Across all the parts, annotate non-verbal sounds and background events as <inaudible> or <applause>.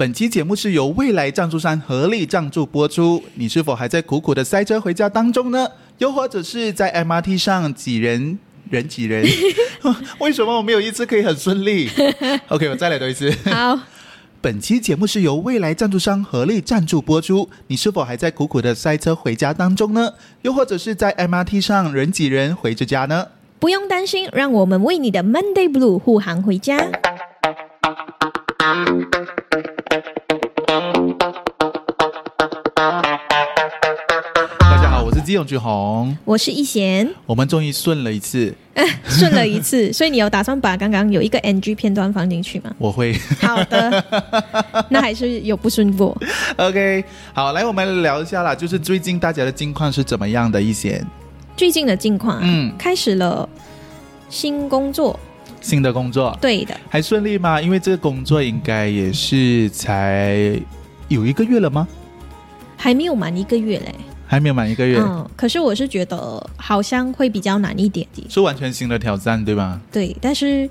本期节目是由未来赞助商合力赞助播出。你是否还在苦苦的塞车回家当中呢？又或者是在 MRT 上挤人人挤人？为什么我没有一次可以很顺利？OK，我再来多一次。好，本期节目是由未来赞助商合力赞助播出。你是否还在苦苦的塞车回家当中呢？又或者是在 MRT 上人挤人回着家呢？不用担心，让我们为你的 Monday Blue 护航回家。永俊宏。我是一贤，我们终于顺了一次，<laughs> 顺了一次，所以你有打算把刚刚有一个 NG 片段放进去吗？我会。好的，<laughs> 那还是有不顺过。OK，好，来我们聊一下啦，就是最近大家的近况是怎么样的一些最近的近况，嗯开始了新工作，新的工作，对的，还顺利吗？因为这个工作应该也是才有一个月了吗？还没有满一个月嘞。还没有满一个月，嗯，可是我是觉得好像会比较难一点点，是完全新的挑战，对吧？对，但是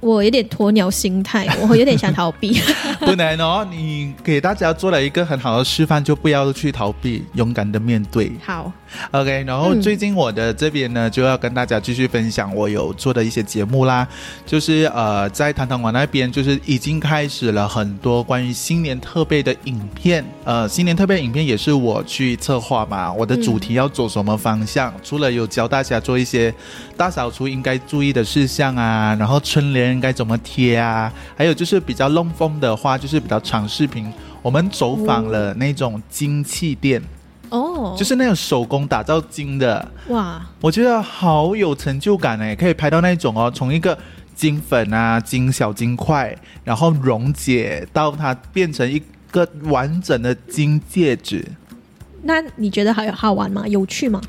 我有点鸵鸟心态，<laughs> 我有点想逃避。<laughs> 不能哦，你给大家做了一个很好的示范，就不要去逃避，勇敢的面对。好，OK，然后嗯最近我的这边呢，就要跟大家继续分享我有做的一些节目啦，就是呃，在糖糖馆那边，就是已经开始了很多关于新年特备的影片，呃，新年特备影片也是我去策划嘛，我的主题要走什么方向，除了有教大家做一些大扫除应该注意的事项啊，然后春联应该怎么贴啊，还有就是比较弄风的话，就是比较长视频，我们走访了那种金器店。哦，就是那种手工打造金的，哇，我觉得好有成就感哎，可以拍到那种哦，从一个金粉啊、金小金块，然后溶解到它变成一个完整的金戒指，那你觉得好好玩吗？有趣吗？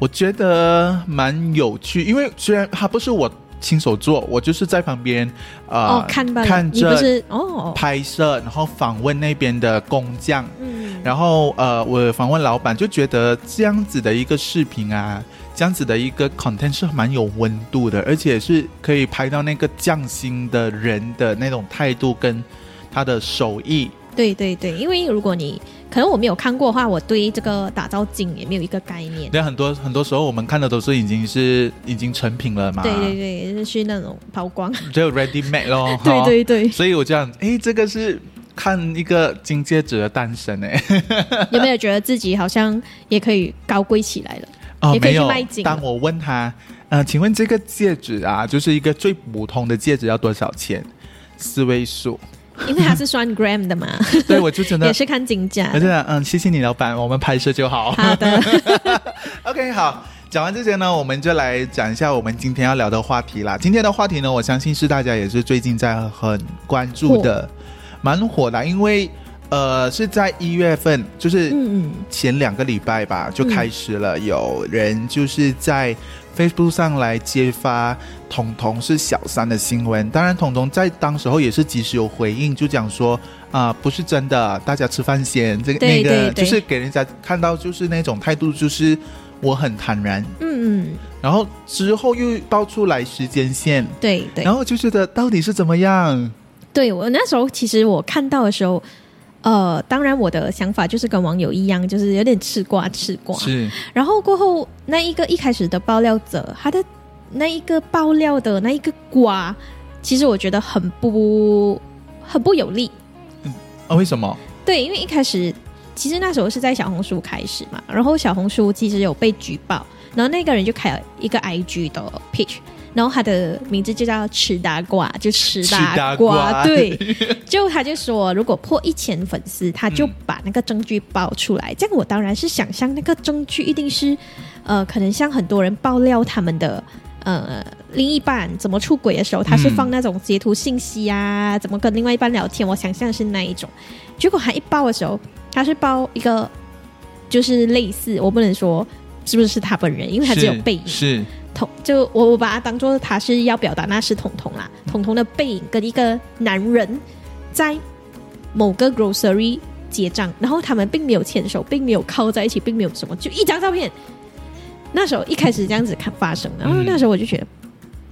我觉得蛮有趣，因为虽然它不是我亲手做，我就是在旁边呃、哦，看着拍摄，然后访问那边的工匠，嗯，然后呃，我访问老板就觉得这样子的一个视频啊，这样子的一个 content 是蛮有温度的，而且是可以拍到那个匠心的人的那种态度跟他的手艺。对对对，因为如果你可能我没有看过的话，我对这个打造金也没有一个概念。对，很多很多时候我们看的都是已经是已经成品了嘛，对对对，就是那种抛光。<laughs> 只有 ready made 咯。<laughs> 对哈对对，所以我这样，哎，这个是看一个金戒指的诞生呢。<laughs> 有没有觉得自己好像也可以高贵起来了？哦，也可以没有去卖金。当我问他，呃，请问这个戒指啊，就是一个最普通的戒指要多少钱？四位数。因为它是算 gram 的嘛，对，我就真的也，是看金价我。真的，嗯，谢谢你，老板，我们拍摄就好。好的，<laughs> OK，好，讲完这些呢，我们就来讲一下我们今天要聊的话题啦。今天的话题呢，我相信是大家也是最近在很关注的，蛮火的，因为呃是在一月份，就是嗯嗯，前两个礼拜吧，就开始了有人就是在 Facebook 上来揭发彤彤是小三的新闻。当然，彤彤在当时候也是及时有回应，就讲说啊、不是真的，大家吃饭先。这个那个就是给人家看到就是那种态度，就是我很坦然。嗯嗯，然后之后又爆出来时间线，对对然后就觉得到底是怎么样？对，我那时候其实我看到的时候，呃，当然我的想法就是跟网友一样，就是有点吃瓜吃瓜。是然后过后那一个一开始的爆料者，他的那一个爆料的那一个瓜，其实我觉得很不很不有利。嗯啊？为什么？对，因为一开始其实那时候是在小红书开始嘛，然后小红书其实有被举报，然后那个人就开了一个 IG 的 page，然后他的名字就叫吃大瓜，就吃吃大大瓜，对，就他就说如果破一千粉丝，他就嗯把那个证据爆出来，这样我当然是想象那个证据一定是，呃，可能像很多人爆料他们的。呃，另一半怎么出轨的时候，他是嗯放那种截图信息啊，怎么跟另外一半聊天？我想象是那一种。结果他一报的时候，他是报一个，就是类似，我不能说是不是是他本人，因为他只有背影。是彤，就我我把它当做他是要表达那是彤彤啦，彤彤的背影跟一个男人在某个 grocery 结账，然后他们并没有牵手，并没有靠在一起，并没有什么，就一张照片。那时候一开始这样子看发生，然后嗯那时候我就觉得，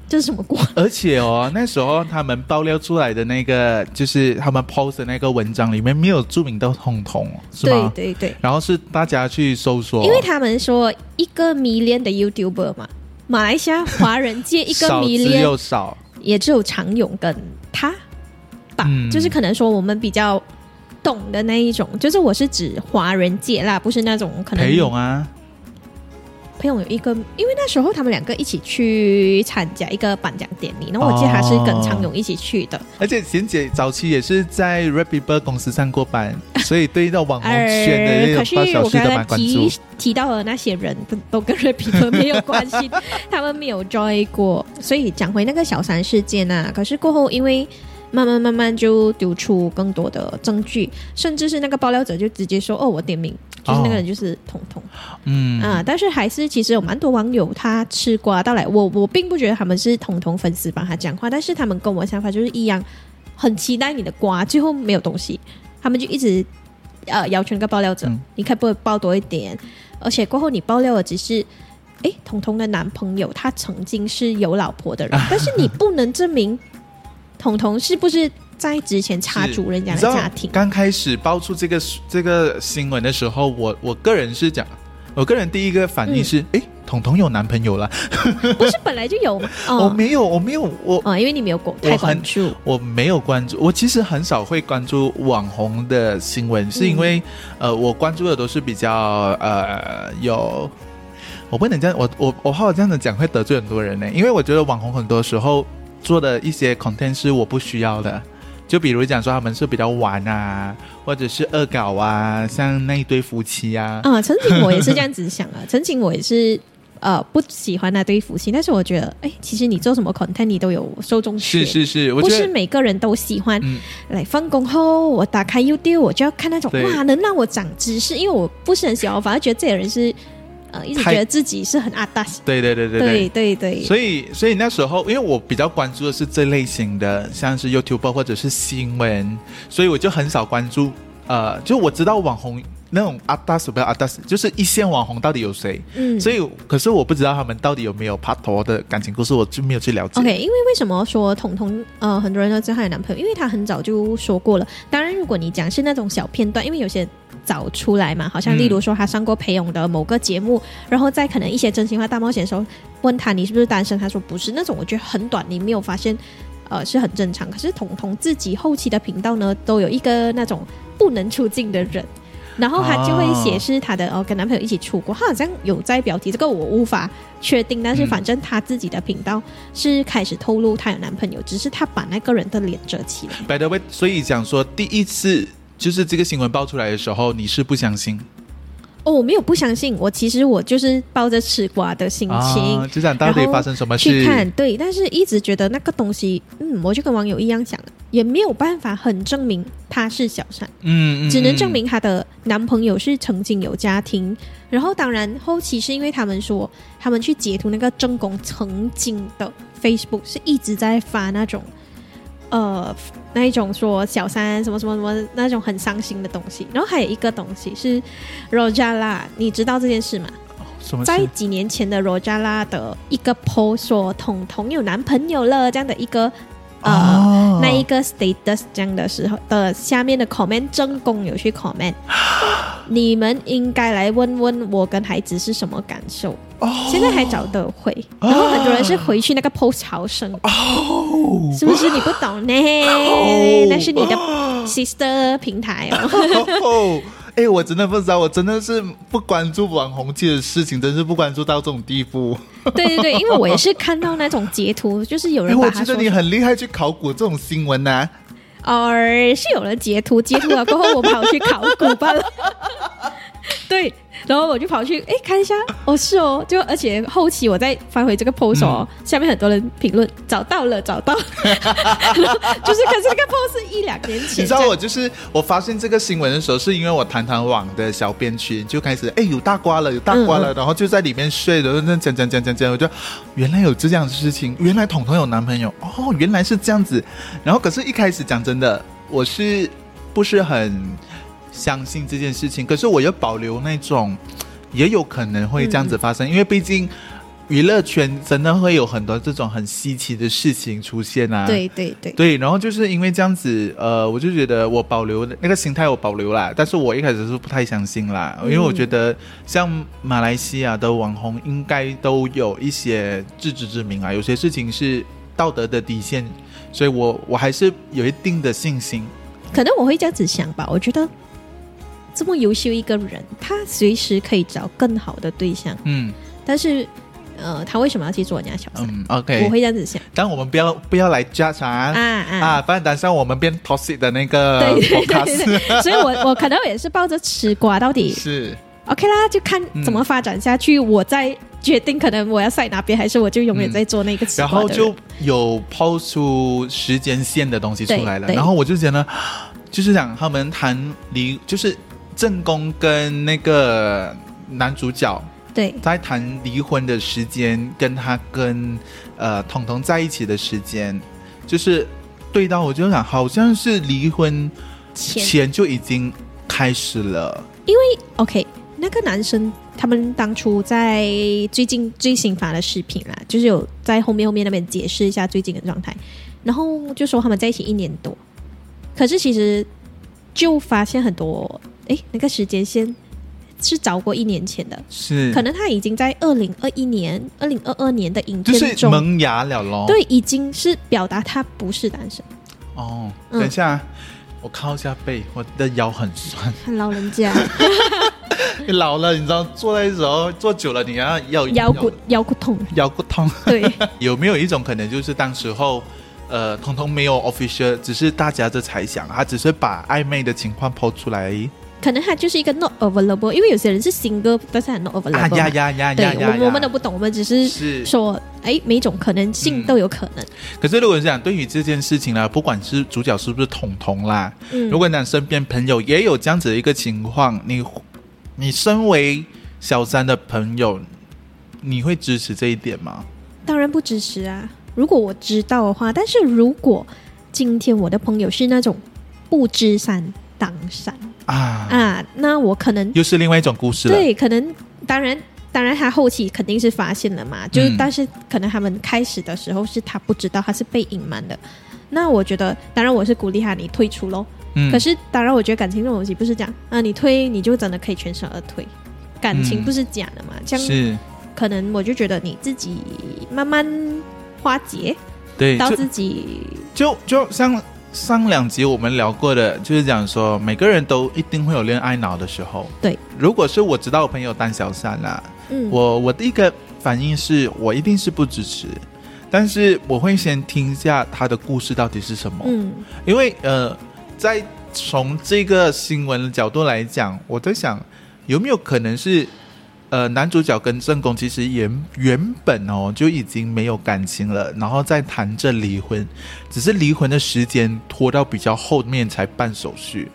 这是什么瓜？而且哦，那时候他们爆料出来的那个，就是他们 post 的那个文章里面没有注明到彤彤，是吗？对对对，然后是大家去搜索，因为他们说一个迷恋的 YouTuber 嘛，马来西亚华人界一个迷恋又少，也只有常勇跟他吧，嗯。就是可能说我们比较懂的那一种，就是我是指华人界啦，不是那种可能裴勇啊，裴勇有一个，因为那时候他们两个一起去参加一个颁奖典礼，然后我记得他是跟常勇一起去的，而且贤姐早期也是在 Rapiber 公司上过班，所以对到网红圈的呃，可是那种大小我刚才事都蛮关注 <laughs> 提。提到的那些人都都跟 r a p p 没有关系，<laughs> 他们没有 join 过。所以讲回那个小三事件啊，可是过后因为慢慢慢慢就丢出更多的证据，甚至是那个爆料者就直接说：“哦，我点名，就是那个人就是彤彤、嗯啊。”但是还是其实有蛮多网友他吃瓜到来，我我并不觉得他们是彤彤粉丝帮他讲话，但是他们跟我想法就是一样，很期待你的瓜，最后没有东西，他们就一直呃要求那个爆料者，嗯你可不可以爆多一点？而且过后你爆料的只是，诶，彤彤的男朋友他曾经是有老婆的人，<laughs> 但是你不能证明彤彤是不是在之前插足人家的家庭。刚开始爆出这个这个新闻的时候，我我个人是讲，我个人第一个反应是，嗯诶，彤彤有男朋友了？<laughs> 不是本来就有吗？<laughs> 哦，我没有，我没有，我哦，因为你没有关注，我没有关注，我其实很少会关注网红的新闻，是因为、呃，我关注的都是比较呃有，我不能这样，我我我怕我这样子讲会得罪很多人呢，因为我觉得网红很多时候做的一些 content 是我不需要的。就比如讲说他们是比较玩啊，或者是恶搞啊，像那一对夫妻啊，啊，曾经我也是这样子想啊，<laughs> 曾经我也是呃不喜欢那对夫妻，但是我觉得，哎，其实你做什么 content 你都有受众群，是是是，我不是每个人都喜欢。嗯来放工后，我打开 YouTube，我就要看那种哇，能让我长知识，因为我不是很喜欢，我反而觉得这些人是呃一直觉得自己是很阿达，对对对对对对对，所以，所以那时候，因为我比较关注的是这类型的，像是 YouTube 或者是新闻，所以我就很少关注。呃，就我知道网红那种阿达斯不要阿达斯，就是一线网红到底有谁，嗯所以可是我不知道他们到底有没有拍拖的感情故事，我就没有去了解。OK，因为为什么说彤彤呃很多人都知道她有男朋友，因为她很早就说过了。当然，如果你讲是那种小片段，因为有些早出来嘛，好像嗯例如说她上过裴勇的某个节目，然后在可能一些真心话大冒险的时候问他你是不是单身，他说不是，那种我觉得很短，你没有发现。呃，是很正常。可是彤彤自己后期的频道呢，都有一个那种不能出镜的人，然后他就会写是他的哦，跟男朋友一起出国，他好像有在标题，这个我无法确定，但是嗯反正他自己的频道是开始透露她有男朋友，只是她把那个人的脸遮起来。By the way，所以讲说第一次就是这个新闻爆出来的时候，你是不相信哦，我没有不相信，我其实我就是抱着吃瓜的心情。啊？就想到底发生什么事去？看对，但是一直觉得那个东西，嗯，我就跟网友一样想，也没有办法很证明她是小三，嗯，嗯只能证。嗯明她的男朋友是曾经有家庭。然后当然后期是因为他们说他们去截图那个正宫曾经的 Facebook 是一直在发那种呃那一种说小三什么什么什么那种很伤心的东西。然后还有一个东西是 Rojala，你知道这件事吗？什么？在几年前的 Rojala 的一个 post 说彤彤有男朋友了这样的一个呃。哦那一个 status 这样的时候的下面的 comment 正宫有去 comment，你们应该来问问我跟孩子是什么感受。哦现在还找得回，然后很多人是回去那个 post 朝圣，哦，是不是你不懂呢？哦那是你的 sister 平台哦。<laughs> 哦，哎、我真的不知道，我真的是不关注网红界的事情，真是不关注到这种地步。对对对，因为我也是看到那种截图，就是有哎、人把我觉得你很厉害，去考古这种新闻呐、呃，是有人截图，截图了过后，我跑去考古罢了。<laughs> 对，<laughs> 然后我就跑去哎看一下，哦是哦，就而且后期我再翻回这个 post 哦，下面很多人评论找到了，找到。<laughs> 了，就是可是这个 post 是一两年前，你知道我就是我发现这个新闻的时候，是因为我谈谈网的小编群就开始哎有大瓜了，有大瓜了，然后就在里面睡，然后那讲讲讲讲讲，我就原来有这样的事情，原来彤彤有男朋友哦，原来是这样子。然后可是一开始讲真的，我是不是很相信这件事情？可是我又保留那种也有可能会这样子发生，因为毕竟。娱乐圈真的会有很多这种很稀奇的事情出现啊。对对对，对，然后就是因为这样子，呃，我就觉得我保留那个心态，我保留啦。但是我一开始是不太相信啦，因为我觉得像马来西亚的网红应该都有一些自知之明啊，有些事情是道德的底线，所以我我还是有一定的信心。可能我会这样子想吧，我觉得这么优秀一个人，他随时可以找更好的对象，嗯但是呃，他为什么要去做人家小三？嗯，OK 我。会这样子想但我们不要不要来 judge 啊啊啊。啊，不然等下我们变 toxic 的那个对对对对，<laughs> 所以我我可能也是抱着吃瓜到底是 OK 啦，就看怎么发展下去，我再决定可能我要晒哪边，还是我就永远在做那个吃然瓜的然。后就有抛出时间线的东西出来了，然后我就觉得，<gasps> 就是讲他们谈离，就是正宫跟那个男主角对。在谈离婚的时间，跟他跟呃彤彤在一起的时间，就是对到我就想，好像是离婚前前。就已经开始了，因为 OK，那个男生他们当初在最近最新发的视频啦，就是有在后面后面那边解释一下最近的状态，然后就说他们在一起一年多，可是其实就发现很多，诶，那个时间线是早过一年前的，是可能他已经在二零二一年、二零二二年的影就是片中，萌芽了咯。对，已经是表达他不是单身，哦，嗯等一下。我靠一下背，我的腰很酸。很老人家 <laughs> 你老了，你知道坐在的时候坐久了，你要要腰骨腰骨痛，腰骨痛。对。<laughs> 有没有一种可能，就是当时候，呃，通通没有 official，只是大家的猜想，他只是把暧昧的情况抛出来而已。可能他就是一个 not available，因为有些人是 single，但是很 not available 嘛。啊呀呀呀对呀呀！我我们都不懂，我们只是是。说，哎，每种可能性都有可能。可是如果是讲对于这件事情呢，不管是主角是不是彤彤啦，嗯，如果你身边朋友也有这样子的一个情况，你你身为小三的朋友，你会支持这一点吗？当然不支持啊。如果我知道的话，但是如果今天我的朋友是那种不知山当山啊，啊，那我可能又是另外一种故事了。对，可能当然。当然，他后期肯定是发现了嘛，就是、嗯但是可能他们开始的时候是他不知道，他是被隐瞒的。那我觉得，当然我是鼓励他你退出喽。嗯可是，当然，我觉得感情这种东西不是讲啊，你退你就真的可以全身而退，感情嗯不是假的嘛。这样是，可能我就觉得你自己慢慢化解对，到自己，就就像上两集我们聊过的，就是讲说每个人都一定会有恋爱脑的时候。对，如果是我知道我朋友当小三啦，嗯，我我第一个反应是我一定是不支持，但是我会先听一下他的故事到底是什么，嗯因为呃，在从这个新闻的角度来讲，我在想有没有可能是。呃，男主角跟正宫其实原原本哦就已经没有感情了，然后再谈着离婚，只是离婚的时间拖到比较后面才办手续。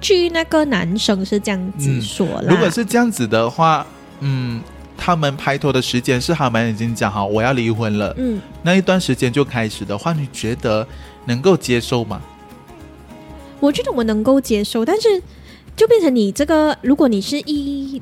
据那个男生是这样子说啦。嗯如果是这样子的话，嗯，他们拍拖的时间是他们已经讲好我要离婚了，嗯，那一段时间就开始的话，你觉得能够接受吗？我觉得我能够接受，但是就变成你这个，如果你是一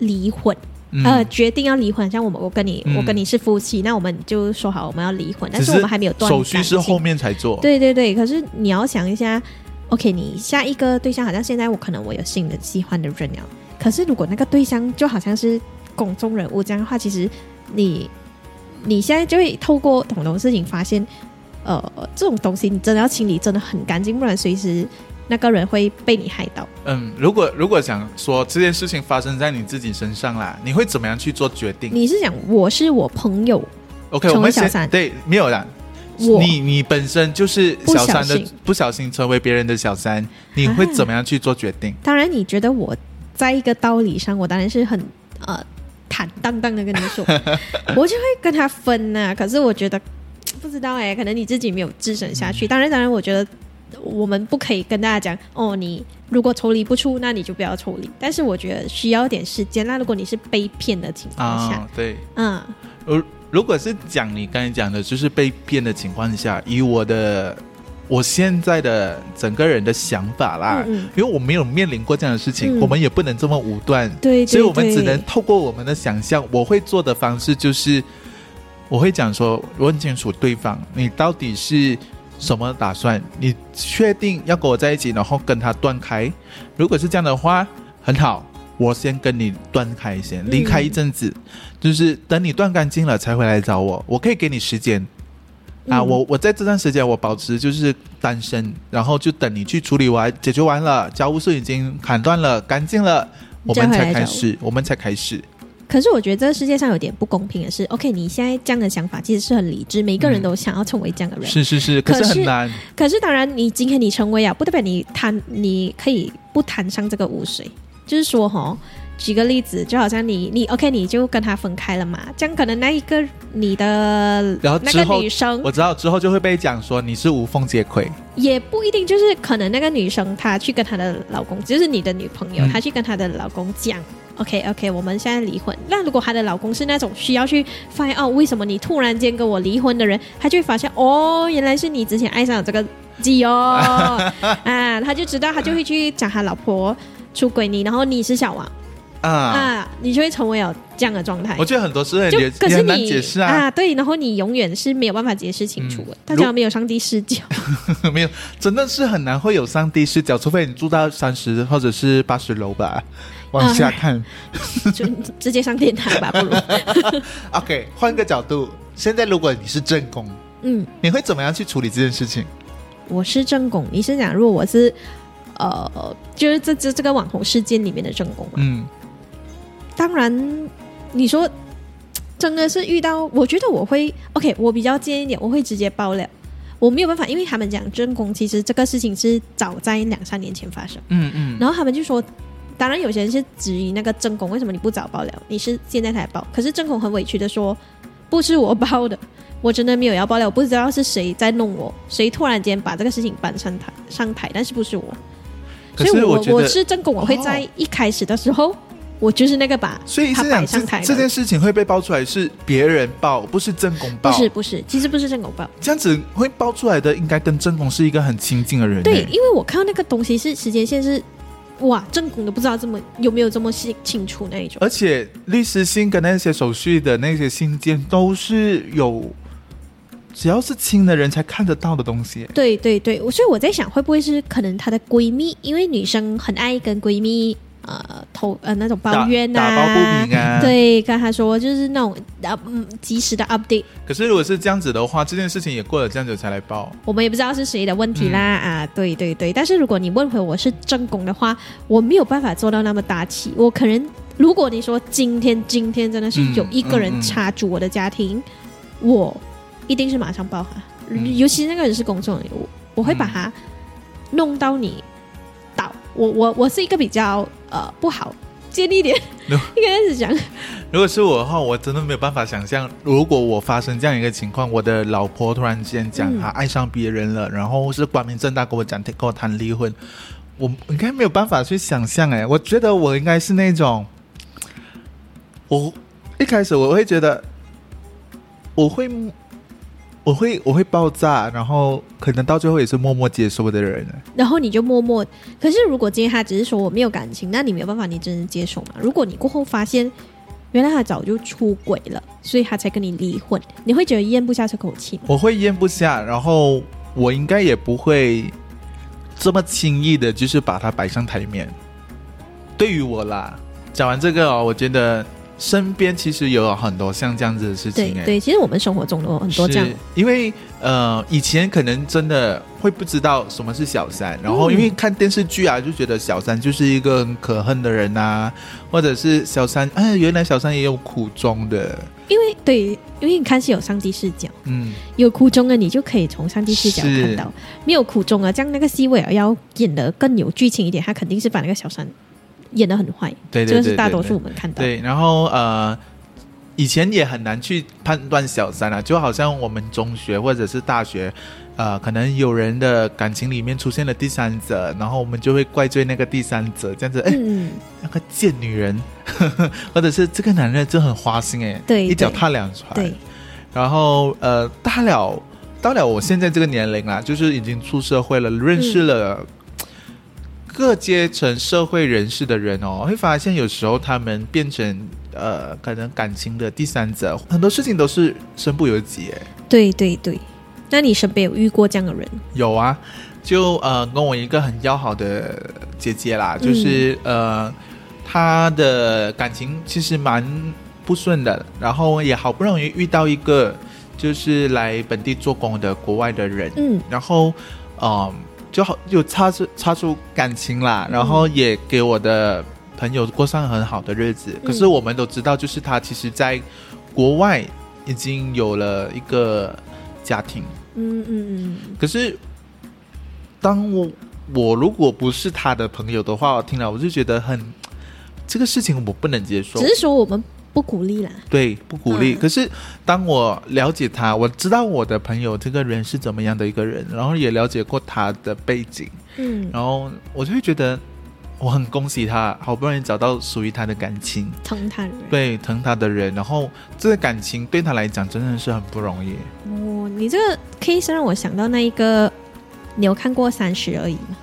离婚，嗯。呃，决定要离婚，像我们我跟你、嗯。我跟你是夫妻，那我们就说好我们要离婚，但是我们还没有断手续是后面才做，对对对，可是你要想一下，OK，你下一个对象好像现在我可能我有新的喜欢的人了，可是如果那个对象就好像是公众人物这样的话，其实你你现在就会透过很多事情发现，呃，这种东西你真的要清理真的很干净，不然随时那个人会被你害到。嗯，如果如果想说这件事情发生在你自己身上啦，你会怎么样去做决定你是想我是我朋友，？OK，我们先小三对，没有啦。我你你本身就是不小小三的心，不小心成为别人的小三，你会啊怎么样去做决定？当然你觉得我在一个道理上，我当然是很呃坦荡荡的跟你说，<laughs> 我就会跟他分呐、可是我觉得不知道哎、可能你自己没有自省下去。当然，当然，我觉得我们不可以跟大家讲哦，你如果抽离不出，那你就不要抽离。但是我觉得需要点时间。那如果你是被骗的情况下，啊，对，嗯如如果是讲你刚才讲的，就是被骗的情况下，以我的我现在的整个人的想法啦，因为我没有面临过这样的事情，嗯我们也不能这么武断，对对所以我们只能透过我们的想象。我会做的方式就是，我会讲说，问清楚对方，你到底是什么打算？你确定要跟我在一起，然后跟他断开？如果是这样的话，很好，我先跟你断开先，离开一阵子，就是等你断干净了才回来找我。我可以给你时间。啊，嗯我我在这段时间我保持就是单身，然后就等你去处理完、解决完了，家务事已经砍断了、干净了，我们才开始，我们才开始。可是我觉得这个世界上有点不公平的是，OK，你现在这样的想法其实是很理智，每个人都想要成为这样的人。是是是，可是可是很难。可是当然，你今天你成为啊，不代表你谈，你可以不谈上这个污水。就是说，哈，举个例子，就好像你你 OK，你就跟他分开了嘛，这样可能那一个你的那个然后之后女生我知道之后就会被讲说你是无缝接轨，也不一定，就是可能那个女生她去跟她的老公，就是你的女朋友，嗯她去跟她的老公讲。OK OK，我们现在离婚。那如果她的老公是那种需要去发现哦，为什么你突然间跟我离婚的人，他就会发现哦，原来是你之前爱上了这个基哦 <laughs> 啊，他就知道，他就会去讲他老婆出轨你，然后你是小王啊。啊，你就会成为有这样的状态我。觉得很多事可是你解释啊，对，然后你永远是没有办法解释清楚的，嗯大家没有上帝视角。<laughs> 没有，真的是很难会有上帝视角，除非你住到三十或者是八十楼吧，往下看。<laughs> 就直接上天台吧，不如。<laughs> OK，换个角度，现在如果你是正宫，嗯，你会怎么样去处理这件事情？我是正宫，你是讲如果我是呃，就是这这这个网红事件里面的正宫嘛？嗯，当然，你说真的是遇到，我觉得我会 OK，我比较尖一点，我会直接爆料。我没有办法，因为他们讲正宫，其实这个事情是早在两三年前发生，嗯嗯，然后他们就说。当然，有些人是质疑那个正宫为什么你不早爆料，你是现在才爆。可是正宫很委屈的说，不是我爆的，我真的没有要爆料，我不知道是谁在弄我，谁突然间把这个事情搬上台上台，但是不是我。可所以我我是正宫，我会在一开始的时候，我就是那个把所以是讲这摆上台的这件事情会被爆出来是别人爆，不是正宫爆。不是不是，其实不是正宫爆。这样子会爆出来的，应该跟正宫是一个很亲近的人。对，欸因为我看到那个东西是时间线是，哇，正宫都不知道这么有没有这么清清楚那一种。而且律师信跟那些手续的那些信件都是有，只要是亲的人才看得到的东西。对对对，所以我在想，会不会是可能她的闺蜜，因为女生很爱跟闺蜜呃投呃那种抱怨打啊，打抱不平啊。<laughs> 对，跟他说就是那种啊嗯及时的 update，可是如果是这样子的话，这件事情也过了这样久才来报。我们也不知道是谁的问题啦、嗯啊，对对对。但是如果你问回我是正宫的话，我没有办法做到那么大气。我可能，如果你说今天今天真的是有一个人插足我的家庭，我一定是马上报他。嗯尤其那个人是公众人物，我会把他弄到你倒。我我我是一个比较呃不好尖一点 <laughs> 应该是讲如果是我的话，我真的没有办法想象，如果我发生这样一个情况，我的老婆突然间讲嗯她爱上别人了，然后是光明正大跟我讲跟我谈离婚，我应该没有办法去想象。哎，我觉得我应该是那种，我一开始我会觉得，我会。我会我会爆炸，然后可能到最后也是默默接受的人。然后你就默默。可是如果今天他只是说我没有感情，那你没有办法，你真的接受嘛？如果你过后发现原来他早就出轨了，所以他才跟你离婚，你会觉得咽不下这口气吗？我会咽不下，然后我应该也不会这么轻易的，就是把它摆上台面。对于我啦，讲完这个哦，我觉得身边其实有很多像这样子的事情，哎，对对，其实我们生活中都有很多这样，因为呃，以前可能真的会不知道什么是小三，然后嗯。因为看电视剧啊，就觉得小三就是一个很可恨的人呐、或者是小三，哎，原来小三也有苦衷的，因为对，因为你看是有上帝视角，嗯，有苦衷的你就可以从上帝视角看到，没有苦衷啊，这样那个西威尔要演的更有剧情一点，他肯定是把那个小三演的很坏，对对对这个是大多数我们看到。对，然后呃，以前也很难去判断小三啊，就好像我们中学或者是大学，呃，可能有人的感情里面出现了第三者，然后我们就会怪罪那个第三者，这样子，哎，嗯，那个贱女人，<laughs> 或者是这个男人就很花心哎，对一脚踏两船，对，然后呃，大了到了我现在这个年龄啦，就是已经出社会了，认识了各阶层社会人士的人哦，会发现有时候他们变成呃，可能感情的第三者，很多事情都是身不由己。哎，对对对，那你身边有遇过这样的人？有啊，就呃，跟我一个很要好的姐姐啦，就是呃，她的感情其实蛮不顺的，然后也好不容易遇到一个就是来本地做工的国外的人，嗯然后嗯，就好就擦出擦出感情啦，然后也给我的朋友过上很好的日子。可是我们都知道，就是他其实在国外已经有了一个家庭。嗯嗯嗯，可是，当我我如果不是他的朋友的话，我听了我就觉得很这个事情我不能接受只。是说我们不鼓励啦。对，不鼓励。嗯可是当我了解他，我知道我的朋友这个人是怎么样的一个人，然后也了解过他的背景，嗯，然后我就会觉得我很恭喜他，好不容易找到属于他的感情，疼他的人。对疼他的人，然后这个感情对他来讲真的是很不容易。哦，你这个 case 让我想到那一个，你有看过《三十而已》吗？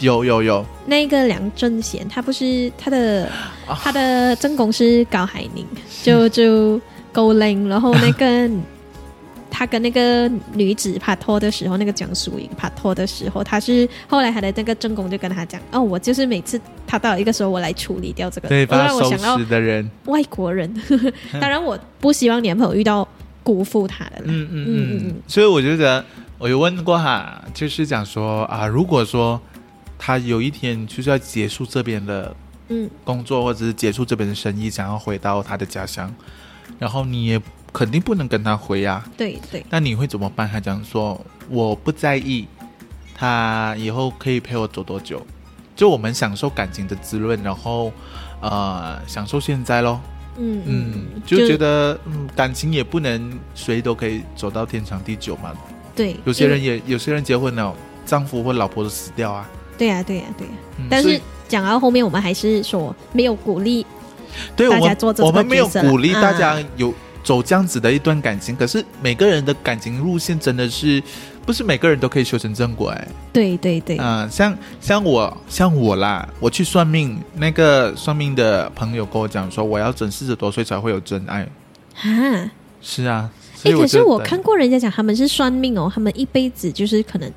有有有，那个梁正贤，他不是他的、啊。他的正宫是高海宁，就就勾令，然后那个 <laughs> 他跟那个女子拍拖的时候，那个江疏影拍拖的时候，他是后来他的那个正宫就跟他讲，哦，我就是每次他到一个时候，我来处理掉这个，对，我把他收让我想到拾的人，外国人。<laughs> 当然，我不希望你的朋友遇到辜负他的嗯嗯嗯嗯，所以我觉得我有问过哈，就是讲说啊，如果说他有一天就是要结束这边的嗯工作，或者是结束这边的生意，想要回到他的家乡，然后你也肯定不能跟他回啊，对对，那你会怎么办？他讲说我不在意，他以后可以陪我走多久，就我们享受感情的滋润，然后呃享受现在咯。嗯嗯，就觉得嗯感情也不能谁都可以走到天长地久嘛。对，有些人也有些人结婚了，丈夫或老婆都死掉啊。对呀对呀对呀。嗯但是讲到后面，我们还是说没有鼓励，对我们大家做这个我们没有鼓励大家啊有走这样子的一段感情，可是每个人的感情路线真的是不是每个人都可以修成正果哎。对对对，嗯、像像我像我啦，我去算命，那个算命的朋友跟我讲说，我要整四十多岁才会有真爱。啊，是啊，所哎，可是我看过人家讲他们是算命哦，他们一辈子就是可能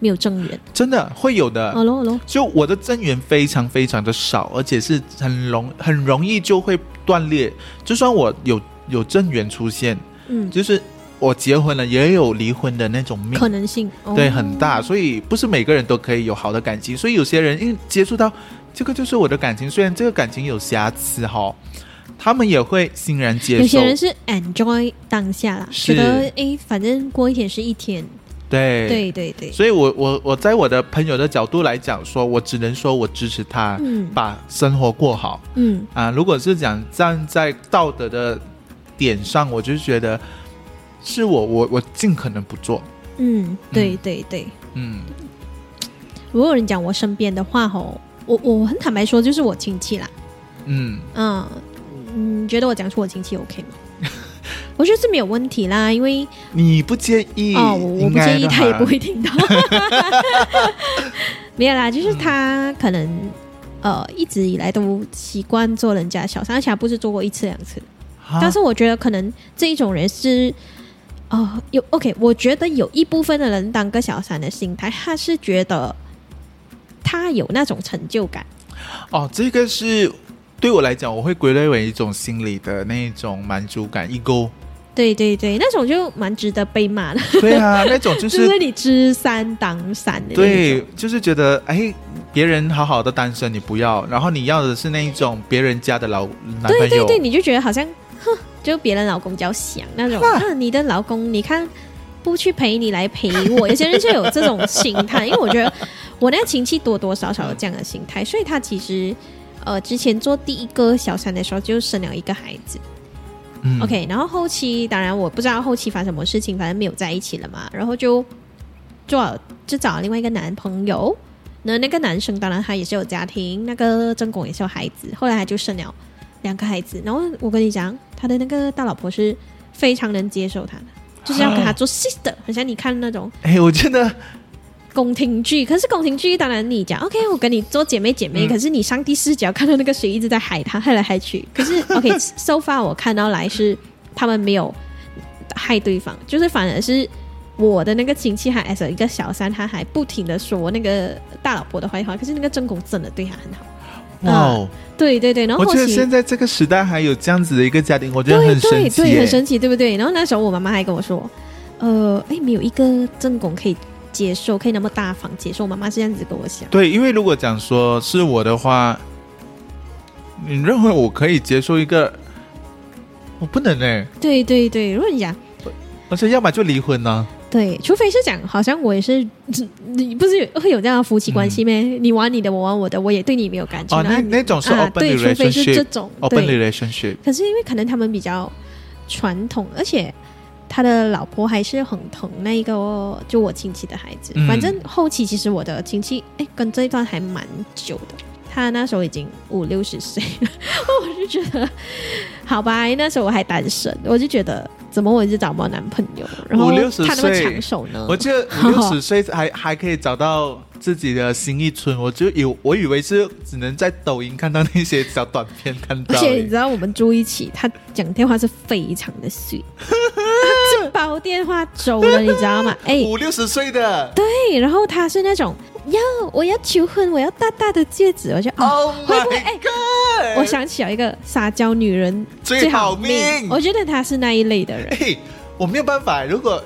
没有正缘。真的会有的。哦喽哦喽，就我的正缘非常非常的少，而且是很容很容易就会断裂。就算我有有正缘出现，嗯，就是我结婚了也有离婚的那种命，可能性哦对，很大。所以不是每个人都可以有好的感情，所以有些人因为接触到这个就是我的感情，虽然这个感情有瑕疵哈，他们也会欣然接受有些。人是 enjoy 当下啦，是觉得哎，反正过一天是一天。对对对对，所以我我我在我的朋友的角度来讲说，我只能说我支持他嗯把生活过好。嗯啊，如果是讲站在道德的点上，我就觉得是我我我尽可能不做。嗯，对对对。嗯，如果有人讲我身边的话吼，我我很坦白说，就是我亲戚啦。嗯，嗯，你觉得我讲出我亲戚 OK 吗？我觉得是没有问题啦，因为你不介意哦，我我不介意，他也不会听到。<laughs> 没有啦，就是他可能、呃一直以来都习惯做人家小三，而且他不是做过一次两次。啊但是我觉得可能这一种人是，哦，有 OK，我觉得有一部分的人当个小三的心态，他是觉得他有那种成就感。哦，这个是对我来讲，我会归类为一种心理的那种满足感，ego。对对对，那种就蛮值得被骂的，对啊，那种就就是 <laughs> 是你知三挡三的对。，就是觉得哎，别人好好的单身你不要，然后你要的是那一种别人家的老男朋友。对对对，你就觉得好像，哼，就别人老公比较想那种啊，你的老公你看不去陪你来陪我，有些人就有这种心态，因为我觉得我那个亲戚多多少少有这样的心态，所以他其实呃之前做第一个小三的时候就生了一个孩子、嗯 o k 然后后期当然我不知道后期发生什么事情，反正没有在一起了嘛，然后就做就找了另外一个男朋友。那那个男生当然他也是有家庭，那个正宫也是有孩子，后来他就生了两个孩子。然后我跟你讲，他的那个大老婆是非常能接受他的，就是要跟他做 sister，很像你看那种哎，我觉得宫廷剧。可是宫廷剧当然你讲 OK，我跟你做姐妹姐妹，嗯可是你上帝视角看到那个水一直在害他，害来害去。可是 <laughs> OK，so far 我看到来是他们没有害对方，就是反而是。我的那个亲戚还 as 一个小三，他还不停的说那个大老婆的坏话，可是那个正宫真的对他很好。哇哦，对对对，然后我觉得现在这个时代还有这样子的一个家庭，我觉得很神奇对很神奇，对不对？然后那时候我妈妈还跟我说，呃，哎，没有一个正宫可以接受，可以那么大方接受。我妈妈是这样子跟我讲。对，因为如果讲说是我的话，你认为我可以接受一个，我不能哎，对对对，如果你讲而且要么就离婚呢、对，除非是讲，好像我也是，你不是有会有这样的夫妻关系咩？你玩你的，我玩我的，我也对你没有感情。哦，那那种是啊，open 对，除非是这种，对。relationship。可是因为可能他们比较传统，而且他的老婆还是很疼那一个就我亲戚的孩子。嗯反正后期其实我的亲戚哎跟这一段还蛮久的，他那时候已经五六十岁了，<laughs> 我就觉得好吧，那时候我还单身，我就觉得怎么我一直找不到男朋友，然后五六十他那么抢手呢？我记得 <laughs> 五六十岁还还可以找到自己的新一村，我就以我以为是只能在抖音看到那些小短片看而到而。且你知道我们住一起，他讲电话是非常的碎，他是煲电话粥的，你知道吗？<laughs> 哎，五六十岁的对，然后他是那种要我要求婚，我要大大的戒指，我就哦，，Oh 会不会哎 God！我想起了一个撒娇女人最好命命，我觉得他是那一类的人。嘿，我没有办法。如果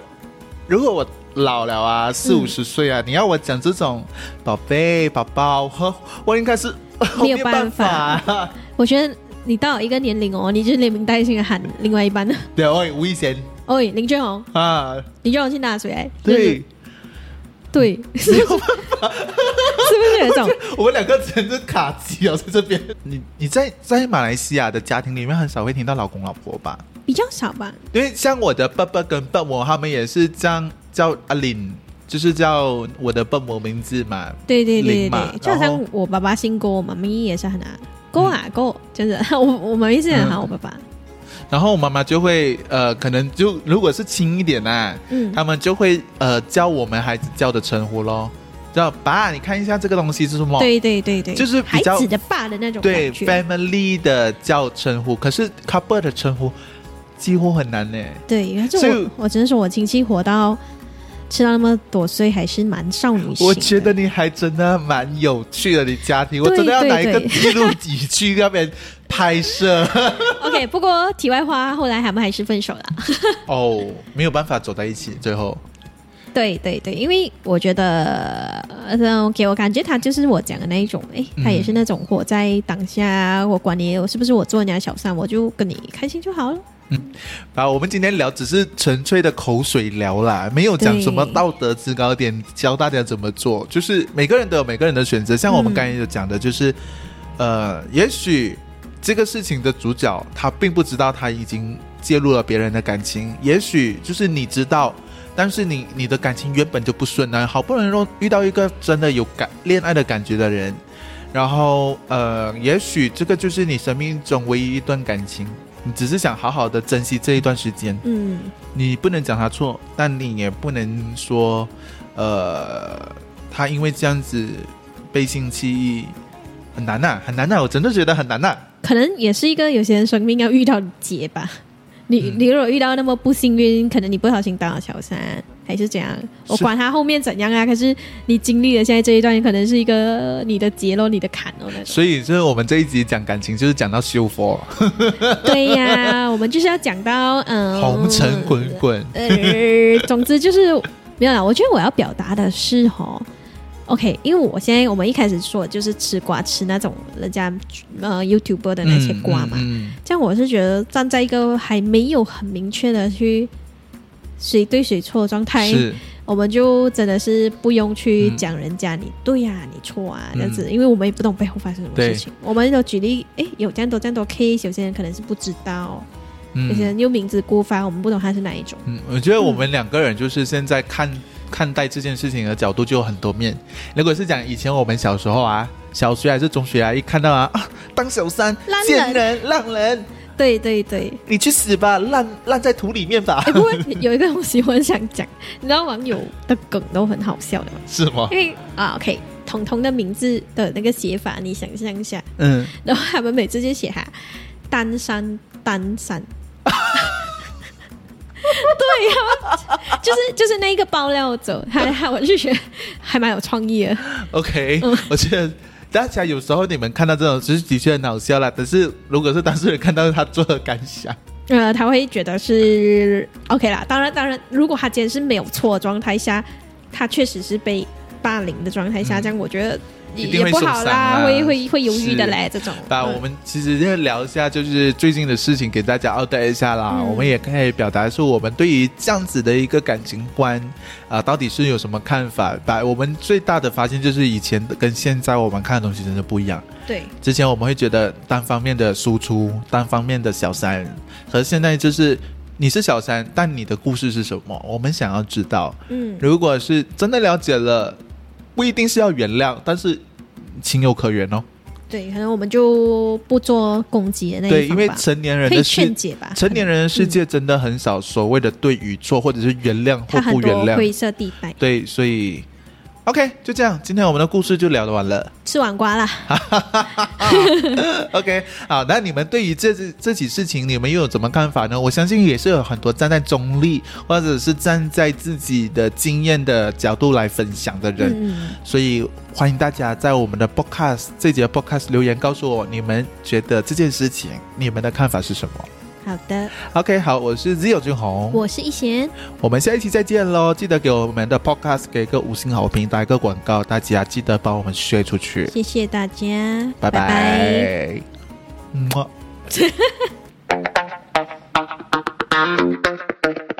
如果我老了啊，四五十岁啊，你要我讲这种宝贝、宝宝，呵我应该是 <laughs> 我没有办办法啊。我觉得你到了一个年龄哦，你就连名带姓的喊另外一半了。对，喂，吴亦贤喂，林俊宏，啊，林俊宏去拿水哎，对，对，是不是？是不是有种？我们两个真是卡机哦，在这边。你你在在马来西亚的家庭里面很少会听到老公老婆吧？比较少吧？因为像我的爸爸跟爸母，他们也是这样叫阿林，就是叫我的笨母名字嘛。对对对对对，就好像我爸爸姓郭，我妈咪也是很啊，郭啊郭，就是 <laughs> 我我妈咪是很好，嗯我爸爸，然后我妈妈就会呃，可能就如果是轻一点啊，嗯，他们就会呃教我们孩子叫的称呼咯，叫爸，你看一下这个东西是什么？对对对对，就是比孩较子的爸的那种对，family 的叫称呼，可是 couple 的称呼几乎很难呢。对，可是所以我我只能说我亲戚活到吃到那么多岁，还是蛮少女心。我觉得你还真的蛮有趣的，你家庭，我真的要对拿一个对记录仪去那边拍摄。OK，不过题外话，后来他们还是分手了。<laughs> 哦，没有办法走在一起，最后对对对，因为我觉得，呃，给我感觉他就是我讲的那一种，哎，他也是那种活在当下，我管你我是不是我做人家小三，我就跟你开心就好了。啊，我们今天聊只是纯粹的口水聊啦，没有讲什么道德制高点，教大家怎么做。就是每个人都有每个人的选择，像我们嗯刚才有讲的，就是、呃，也许这个事情的主角他并不知道他已经介入了别人的感情，也许就是你知道。但是你你的感情原本就不顺啊，好不容易遇到一个真的有感恋爱的感觉的人，然后呃，也许这个就是你生命中唯一一段感情，你只是想好好的珍惜这一段时间，嗯，你不能讲他错，但你也不能说，呃，他因为这样子背信弃义，很难呐、很难呐、我真的觉得很难呐、可能也是一个有些人生命要遇到的劫吧。你嗯你如果遇到那么不幸运，可能你不小心当了小三，还是怎样？我管他后面怎样啊，可是你经历了现在这一段，可能是一个你的劫咯，你的坎哦。所以，就是我们这一集讲感情，就是讲到修佛，<laughs> 对呀，我们就是要讲到嗯，红尘滚滚。呃，总之就是没有啦。我觉得我要表达的是哈，OK，因为我现在我们一开始说的就是吃瓜吃那种人家呃 YouTuber 的那些瓜嘛，嗯嗯这样我是觉得站在一个还没有很明确的去谁对谁错的状态，我们就真的是不用去嗯讲人家你对呀、你错啊嗯这样子，因为我们也不懂背后发生什么事情。我们有举例，诶，有这样多这样多 case，有些人可能是不知道，有些嗯人又明知故犯，我们不懂他是哪一种。嗯，我觉得我们两个人就是现在看、看待这件事情的角度就有很多面。如果是讲以前我们小时候啊，小学还是中学啊，一看到啊 <laughs> 啊当小三烂人贱人、浪人，对对对。你去死吧，烂烂在土里面吧哎。<laughs> 不过有一个东西我很想讲，你知道网友的梗都很好笑的吗？是吗因？为啊，OK，彤彤的名字的那个写法，你想象一下，嗯，然后他们每次就写哈单山单山。<laughs> 对呀、就是就是那一个爆料者，他他我就觉得还蛮有创意的。OK，、嗯我觉得大家有时候你们看到这种，其实的确很好笑啦。但是如果是当事人看到他做的感想，呃，他会觉得是 OK 啦。当然，当然，如果他今天是没有错的状态下，他确实是被霸凌的状态下，嗯这样我觉得也一定会也不好受伤啊会会会犹豫的是嘞。这种，那嗯我们其实要聊一下，就是最近的事情，给大家 update 一下啦。嗯我们也可以表达出我们对于这样子的一个感情观啊、到底是有什么看法？把我们最大的发现就是以前跟现在我们看的东西真的不一样。对之前我们会觉得单方面的输出，单方面的小三，和现在就是你是小三，但你的故事是什么？我们想要知道。嗯如果是真的了解了，不一定是要原谅，但是情有可原哦。对，可能我们就不做攻击的那对，因为成年人的世劝解吧。成年人的世界真的很少所谓的对与错，或者是原谅或不原谅。灰色地带。对，所以 OK，就这样，今天我们的故事就聊得完了。吃完瓜了，<laughs> OK，好，那你们对于这这这起事情，你们又有什么看法呢？我相信也是有很多站在中立或者是站在自己的经验的角度来分享的人，嗯，所以欢迎大家在我们的 Podcast 这节 Podcast 留言告诉我，你们觉得这件事情你们的看法是什么好的，OK。好，我是 Zero 君红，我是一贤。我们下一期再见喽，记得给我们的 Podcast 给个五星好评，打一个广告，大家记得帮我们宣出去。谢谢大家，拜拜。<laughs> <laughs>